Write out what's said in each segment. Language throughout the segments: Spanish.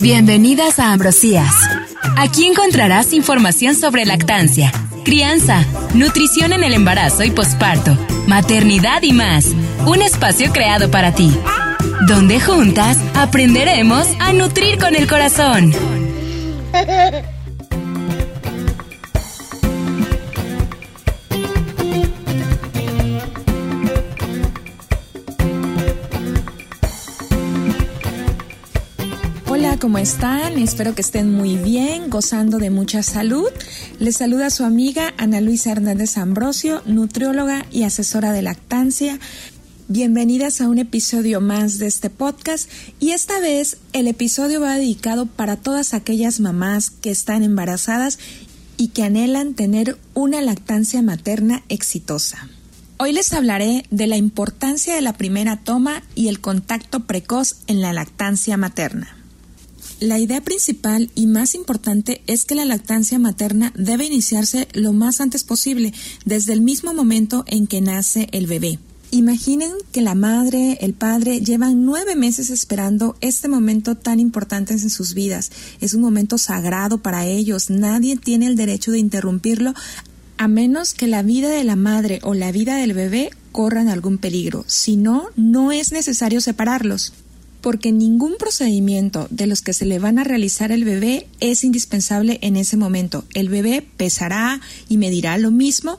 Bienvenidas a Ambrosías. Aquí encontrarás información sobre lactancia, crianza, nutrición en el embarazo y posparto, maternidad y más. Un espacio creado para ti, donde juntas aprenderemos a nutrir con el corazón. ¿cómo están? Espero que estén muy bien, gozando de mucha salud. Les saluda su amiga Ana Luisa Hernández Ambrosio, nutrióloga y asesora de lactancia. Bienvenidas a un episodio más de este podcast y esta vez el episodio va dedicado para todas aquellas mamás que están embarazadas y que anhelan tener una lactancia materna exitosa. Hoy les hablaré de la importancia de la primera toma y el contacto precoz en la lactancia materna. La idea principal y más importante es que la lactancia materna debe iniciarse lo más antes posible, desde el mismo momento en que nace el bebé. Imaginen que la madre, el padre llevan nueve meses esperando este momento tan importante en sus vidas. Es un momento sagrado para ellos. Nadie tiene el derecho de interrumpirlo a menos que la vida de la madre o la vida del bebé corran algún peligro. Si no, no es necesario separarlos porque ningún procedimiento de los que se le van a realizar al bebé es indispensable en ese momento. El bebé pesará y medirá lo mismo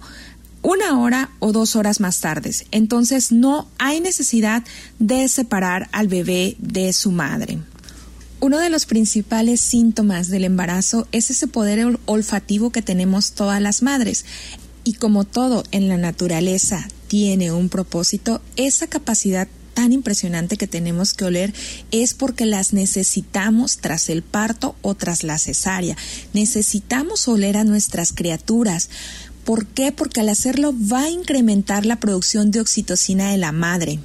una hora o dos horas más tarde. Entonces no hay necesidad de separar al bebé de su madre. Uno de los principales síntomas del embarazo es ese poder olfativo que tenemos todas las madres. Y como todo en la naturaleza tiene un propósito, esa capacidad tan impresionante que tenemos que oler es porque las necesitamos tras el parto o tras la cesárea. Necesitamos oler a nuestras criaturas. ¿Por qué? Porque al hacerlo va a incrementar la producción de oxitocina de la madre.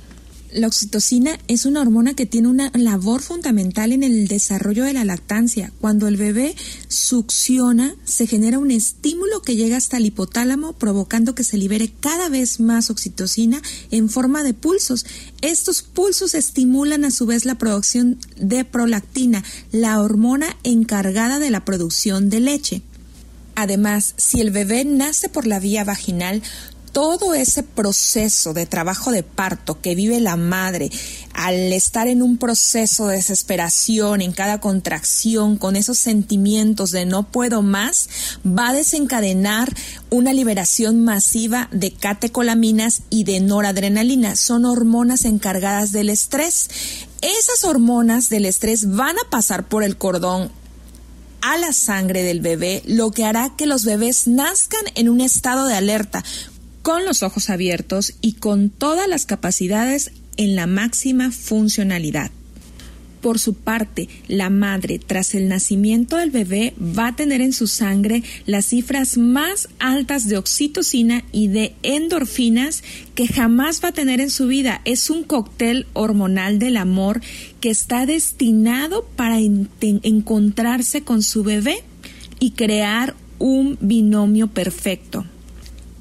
La oxitocina es una hormona que tiene una labor fundamental en el desarrollo de la lactancia. Cuando el bebé succiona, se genera un estímulo que llega hasta el hipotálamo, provocando que se libere cada vez más oxitocina en forma de pulsos. Estos pulsos estimulan a su vez la producción de prolactina, la hormona encargada de la producción de leche. Además, si el bebé nace por la vía vaginal, todo ese proceso de trabajo de parto que vive la madre al estar en un proceso de desesperación en cada contracción, con esos sentimientos de no puedo más, va a desencadenar una liberación masiva de catecolaminas y de noradrenalina. Son hormonas encargadas del estrés. Esas hormonas del estrés van a pasar por el cordón a la sangre del bebé, lo que hará que los bebés nazcan en un estado de alerta, con los ojos abiertos y con todas las capacidades en la máxima funcionalidad. Por su parte, la madre, tras el nacimiento del bebé, va a tener en su sangre las cifras más altas de oxitocina y de endorfinas que jamás va a tener en su vida. Es un cóctel hormonal del amor que está destinado para encontrarse con su bebé y crear un binomio perfecto.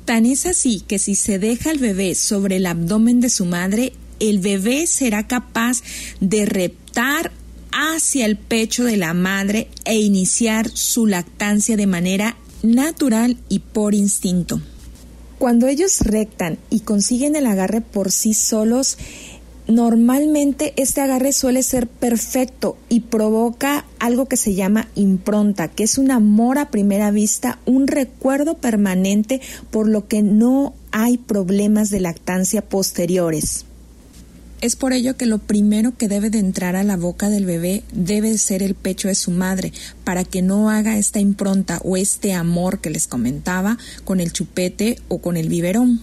Tan es así que si se deja el bebé sobre el abdomen de su madre, el bebé será capaz de reptar hacia el pecho de la madre e iniciar su lactancia de manera natural y por instinto. Cuando ellos rectan y consiguen el agarre por sí solos, Normalmente este agarre suele ser perfecto y provoca algo que se llama impronta, que es un amor a primera vista, un recuerdo permanente por lo que no hay problemas de lactancia posteriores. Es por ello que lo primero que debe de entrar a la boca del bebé debe ser el pecho de su madre, para que no haga esta impronta o este amor que les comentaba con el chupete o con el biberón.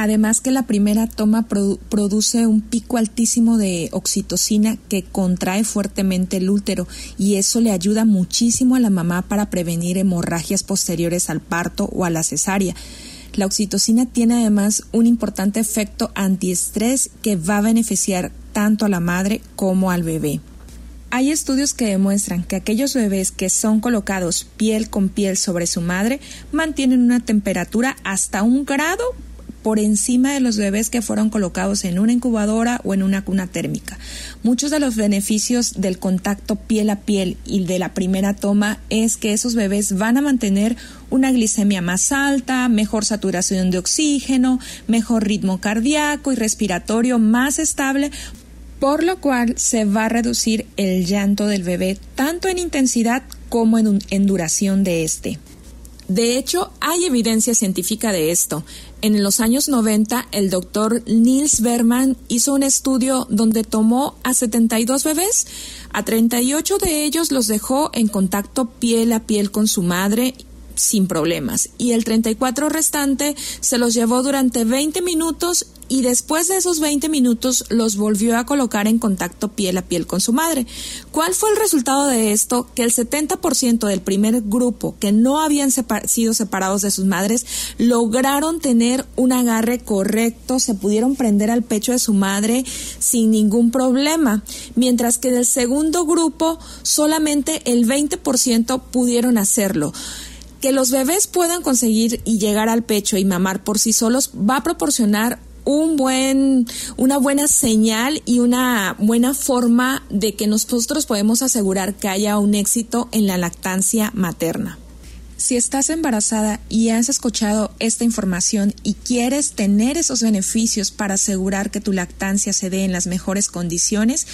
Además que la primera toma produce un pico altísimo de oxitocina que contrae fuertemente el útero y eso le ayuda muchísimo a la mamá para prevenir hemorragias posteriores al parto o a la cesárea. La oxitocina tiene además un importante efecto antiestrés que va a beneficiar tanto a la madre como al bebé. Hay estudios que demuestran que aquellos bebés que son colocados piel con piel sobre su madre mantienen una temperatura hasta un grado por encima de los bebés que fueron colocados en una incubadora o en una cuna térmica. Muchos de los beneficios del contacto piel a piel y de la primera toma es que esos bebés van a mantener una glicemia más alta, mejor saturación de oxígeno, mejor ritmo cardíaco y respiratorio más estable, por lo cual se va a reducir el llanto del bebé tanto en intensidad como en, duración de este. De hecho, hay evidencia científica de esto. En los años 90, el doctor Niels Berman hizo un estudio donde tomó a 72 bebés, a 38 de ellos los dejó en contacto piel a piel con su madre sin problemas. Y el 34 restante se los llevó durante 20 minutos y después de esos 20 minutos los volvió a colocar en contacto piel a piel con su madre. ¿Cuál fue el resultado de esto? Que el 70% del primer grupo que no habían sido separados de sus madres lograron tener un agarre correcto, se pudieron prender al pecho de su madre sin ningún problema, mientras que del segundo grupo solamente el 20% pudieron hacerlo que los bebés puedan conseguir y llegar al pecho y mamar por sí solos va a proporcionar un buen, una buena señal y una buena forma de que nosotros podemos asegurar que haya un éxito en la lactancia materna. Si estás embarazada y has escuchado esta información y quieres tener esos beneficios para asegurar que tu lactancia se dé en las mejores condiciones,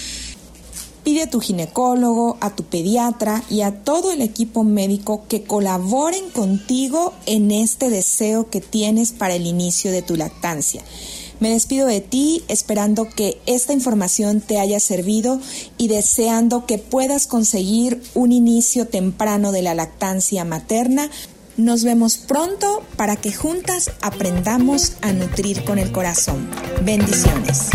Pide a tu ginecólogo, a tu pediatra y a todo el equipo médico que colaboren contigo en este deseo que tienes para el inicio de tu lactancia. Me despido de ti esperando que esta información te haya servido y deseando que puedas conseguir un inicio temprano de la lactancia materna. Nos vemos pronto para que juntas aprendamos a nutrir con el corazón. Bendiciones.